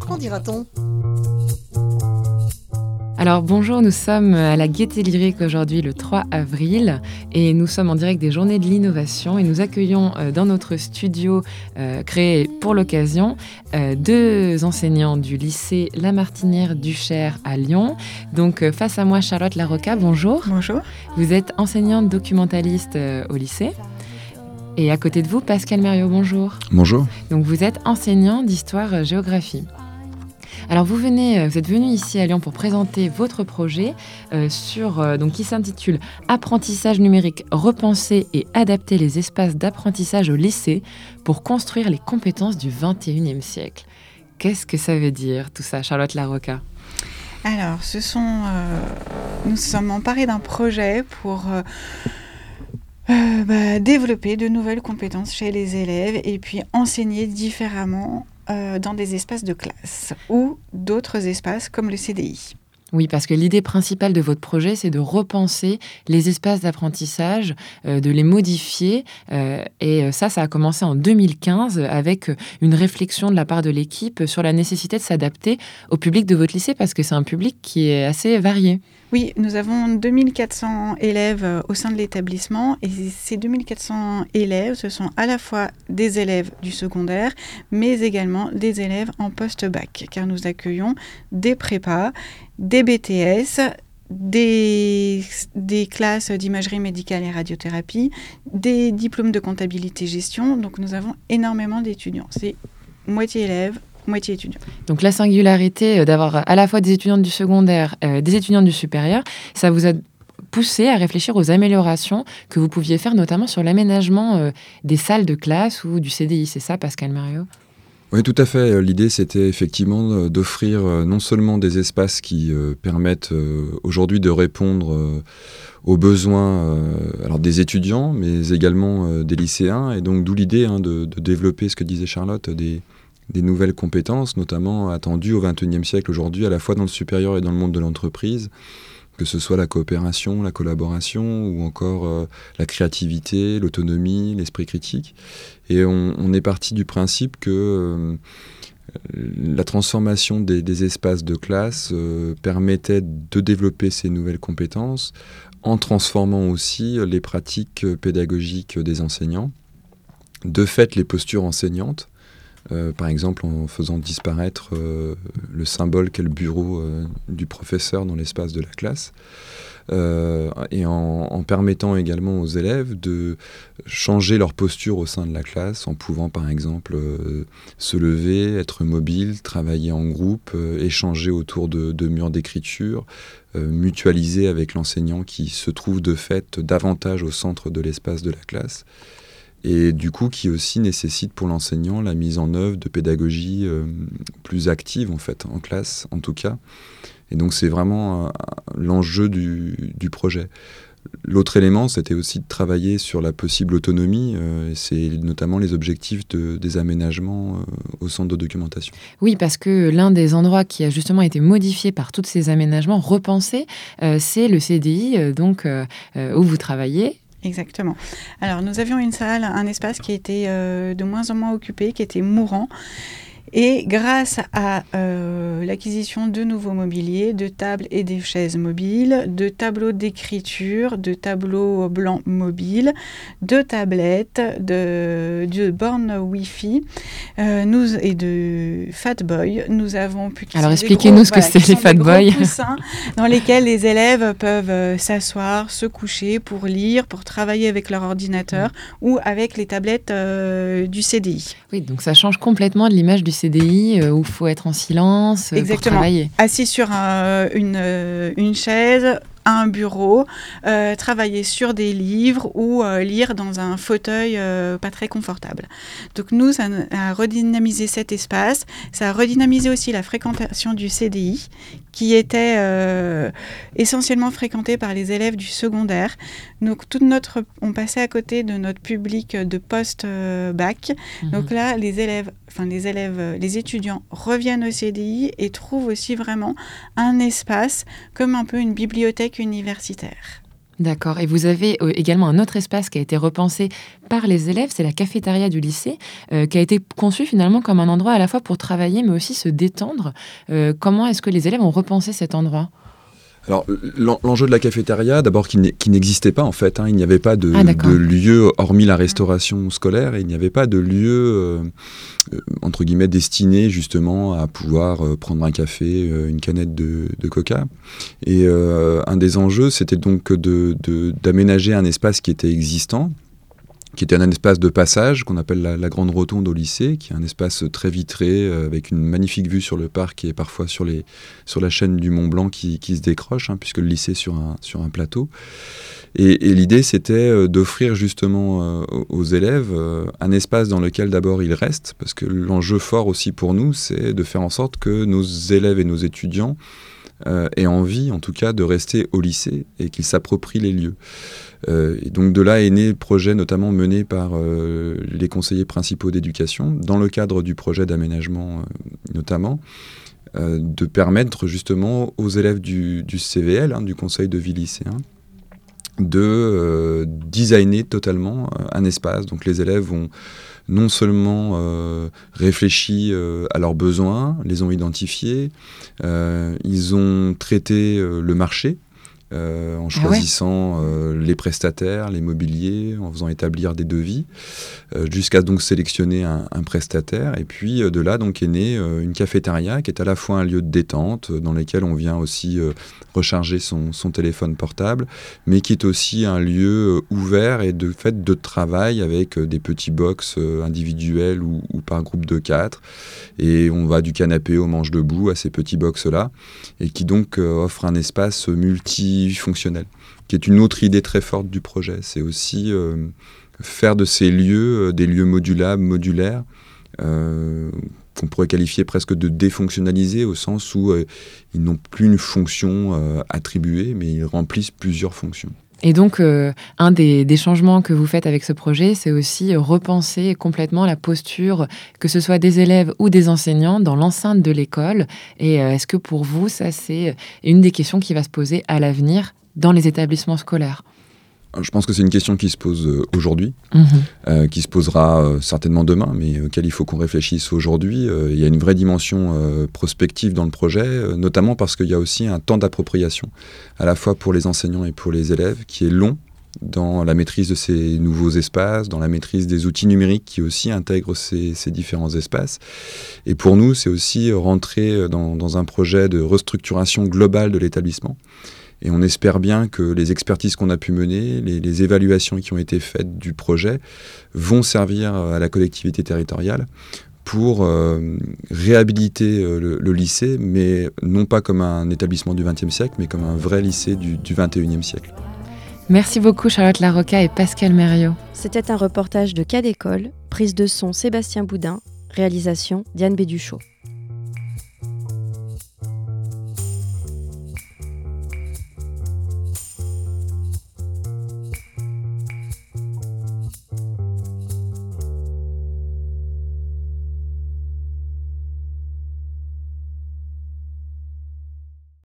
Qu'en dira-t-on? Alors bonjour, nous sommes à la Gaieté Lyrique aujourd'hui le 3 avril et nous sommes en direct des Journées de l'innovation et nous accueillons euh, dans notre studio euh, créé pour l'occasion euh, deux enseignants du lycée La Martinière du Cher à Lyon. Donc face à moi Charlotte Larocca, bonjour. Bonjour. Vous êtes enseignante documentaliste au lycée. Et à côté de vous, Pascal Mériot, bonjour. Bonjour. Donc vous êtes enseignant d'histoire-géographie. Alors vous venez, euh, vous êtes venu ici à Lyon pour présenter votre projet euh, sur euh, donc qui s'intitule Apprentissage numérique, repenser et adapter les espaces d'apprentissage au lycée pour construire les compétences du 21e siècle. Qu'est-ce que ça veut dire tout ça, Charlotte Larocca? Alors, ce sont, nous sommes emparés d'un projet pour bah, développer de nouvelles compétences chez les élèves et puis enseigner différemment euh, dans des espaces de classe ou d'autres espaces comme le CDI. Oui, parce que l'idée principale de votre projet, c'est de repenser les espaces d'apprentissage, euh, de les modifier. Euh, et ça, ça a commencé en 2015 avec une réflexion de la part de l'équipe sur la nécessité de s'adapter au public de votre lycée, parce que c'est un public qui est assez varié. Oui, nous avons 2400 élèves euh, au sein de l'établissement et ces 2400 élèves, ce sont à la fois des élèves du secondaire, mais également des élèves en post-bac, car nous accueillons des prépas, des BTS, des, classes d'imagerie médicale et radiothérapie, des diplômes de comptabilité gestion. Donc nous avons énormément d'étudiants. C'est moitié élèves, moitié étudiants. Donc la singularité euh, d'avoir à la fois des étudiants du secondaire, euh, des étudiants du supérieur, ça vous a poussé à réfléchir aux améliorations que vous pouviez faire, notamment sur l'aménagement euh, des salles de classe ou du CDI. C'est ça, Pascal Mario? Oui, tout à fait. L'idée, c'était effectivement d'offrir non seulement des espaces qui permettent aujourd'hui de répondre aux besoins alors des étudiants, mais également des lycéens. Et donc, d'où l'idée hein, de, de, développer ce que disait Charlotte, des, des nouvelles compétences, notamment attendues au XXIe siècle aujourd'hui, à la fois dans le supérieur et dans le monde de l'entreprise, que ce soit la coopération, la collaboration ou encore euh, la créativité, l'autonomie, l'esprit critique. Et on, est parti du principe que euh, la transformation des, espaces de classe euh, permettait de développer ces nouvelles compétences en transformant aussi les pratiques pédagogiques des enseignants. De fait, les postures enseignantes, euh, par exemple en faisant disparaître euh, le symbole qu'est le bureau euh, du professeur dans l'espace de la classe, et en, permettant également aux élèves de changer leur posture au sein de la classe, en pouvant par exemple se lever, être mobile, travailler en groupe, échanger autour de, de murs d'écriture, mutualiser avec l'enseignant qui se trouve de fait davantage au centre de l'espace de la classe et du coup qui aussi nécessite pour l'enseignant la mise en œuvre de pédagogie euh, plus active en fait, en classe en tout cas. Et donc c'est vraiment euh, l'enjeu du, projet. L'autre élément, c'était aussi de travailler sur la possible autonomie, euh, et c'est notamment les objectifs de, des aménagements au centre de documentation. Oui, parce que l'un des endroits qui a justement été modifié par tous ces aménagements, repensés, c'est le CDI, donc où vous travaillez, Exactement. Alors, nous avions une salle, un espace qui était euh, de moins en moins occupé, qui était mourant. Et grâce à euh, l'acquisition de nouveaux mobiliers, de tables et des chaises mobiles, de tableaux d'écriture, de tableaux blancs mobiles, de tablettes, de, de bornes Wi-Fi euh, nous, et de Fatboy, nous avons pu... Alors expliquez-nous ce que c'est les Fatboy. dans lesquels les élèves peuvent euh, s'asseoir, se coucher pour lire, pour travailler avec leur ordinateur ou avec les tablettes du CDI. Oui, donc ça change complètement de l'image du CDI euh, où il faut être en silence euh, pour travailler. Assis sur une, euh, une chaise, un bureau, euh, travailler sur des livres ou euh, lire dans un fauteuil euh, pas très confortable. Donc nous, ça a redynamisé cet espace, ça a redynamisé aussi la fréquentation du CDI, qui était essentiellement fréquenté par les élèves du secondaire. Donc toute notre, on passait à côté de notre public de post-bac. Mhm. Donc là, les élèves, enfin les élèves, les étudiants reviennent au CDI et trouvent aussi vraiment un espace comme un peu une bibliothèque universitaire. D'accord. Et vous avez euh, également un autre espace qui a été repensé par les élèves, c'est la cafétéria du lycée, euh, qui a été conçu finalement comme un endroit à la fois pour travailler, mais aussi se détendre. Euh, comment est-ce que les élèves ont repensé cet endroit? Alors, l'enjeu de la cafétéria, d'abord, qui n'existait pas en fait. Hein. il n'y avait pas de, Ah, de lieu, hormis la restauration scolaire, et il n'y avait pas de lieu, euh, euh, entre guillemets, destiné justement à pouvoir euh, prendre un café, euh, une canette de, de coca. Et un des enjeux, c'était donc d'aménager un espace qui était existant, qui était un espace de passage qu'on appelle la, Grande Rotonde au lycée, qui est un espace très vitré euh, avec une magnifique vue sur le parc et parfois sur, la chaîne du Mont Blanc qui, se décroche, hein, puisque le lycée est sur un, sur un plateau. Et, l'idée, c'était euh, d'offrir justement euh, aux- élèves un espace dans lequel d'abord ils restent, parce que l'enjeu fort aussi pour nous, c'est de faire en sorte que nos élèves et nos étudiants euh, aient envie, en tout cas, de rester au lycée et qu'ils s'approprient les lieux. Euh, et donc de là est né le projet notamment mené par euh, les conseillers principaux d'éducation, dans le cadre du projet d'aménagement euh, notamment, de permettre justement aux élèves du, CVL, hein, du Conseil de vie lycéen, de designer totalement un espace. Donc les élèves ont non seulement euh, réfléchi euh, à leurs besoins, les ont identifiés, euh, ils ont traité euh, le marché euh, en Ah ouais choisissant euh, les prestataires, les mobiliers, en faisant établir des devis, euh, jusqu'à donc sélectionner un, un prestataire. Et puis de là donc est née une cafétéria qui est à la fois un lieu de détente dans lequel on vient aussi recharger son, son téléphone portable, mais qui est aussi un lieu ouvert et de fait de travail avec des petits box individuels ou, ou par groupe de quatre. Et on va du canapé au manche debout à ces petits box là, et qui donc offre un espace multifonctionnel, qui est une autre idée très forte du projet. C'est aussi euh, faire de ces lieux euh, des lieux modulables, modulaires. euh, qu'on pourrait qualifier presque de défonctionnalisés au sens où ils n'ont plus une fonction attribuée, mais ils remplissent plusieurs fonctions. Et donc, euh, un des, changements que vous faites avec ce projet, c'est aussi repenser complètement la posture, que ce soit des élèves ou des enseignants, dans l'enceinte de l'école. Et euh, est-ce que pour vous, ça, c'est une des questions qui va se poser à l'avenir dans les établissements scolaires? Je pense que c'est une question qui se pose euh, aujourd'hui, Mhm. euh, qui se posera euh, certainement demain, mais auquel il faut qu'on réfléchisse aujourd'hui. Euh, il y a une vraie dimension euh, prospective dans le projet, euh, notamment parce qu'il y a aussi un temps d'appropriation, à la fois pour les enseignants et pour les élèves, qui est long dans la maîtrise de ces nouveaux espaces, dans la maîtrise des outils numériques qui aussi intègrent ces, ces différents espaces. Et pour nous, c'est aussi rentrer dans, dans un projet de restructuration globale de l'établissement. Et on espère bien que les expertises qu'on a pu mener, les, les évaluations qui ont été faites du projet, vont servir à la collectivité territoriale pour euh, réhabiliter euh, le, le lycée, mais non pas comme un établissement du XXe siècle, mais comme un vrai lycée du, du XXIe siècle. Merci beaucoup, Charlotte Larocca et Pascal Mériot. C'était un reportage de Cas d'école, prise de son Sébastien Boudin, réalisation Diane Béduchot.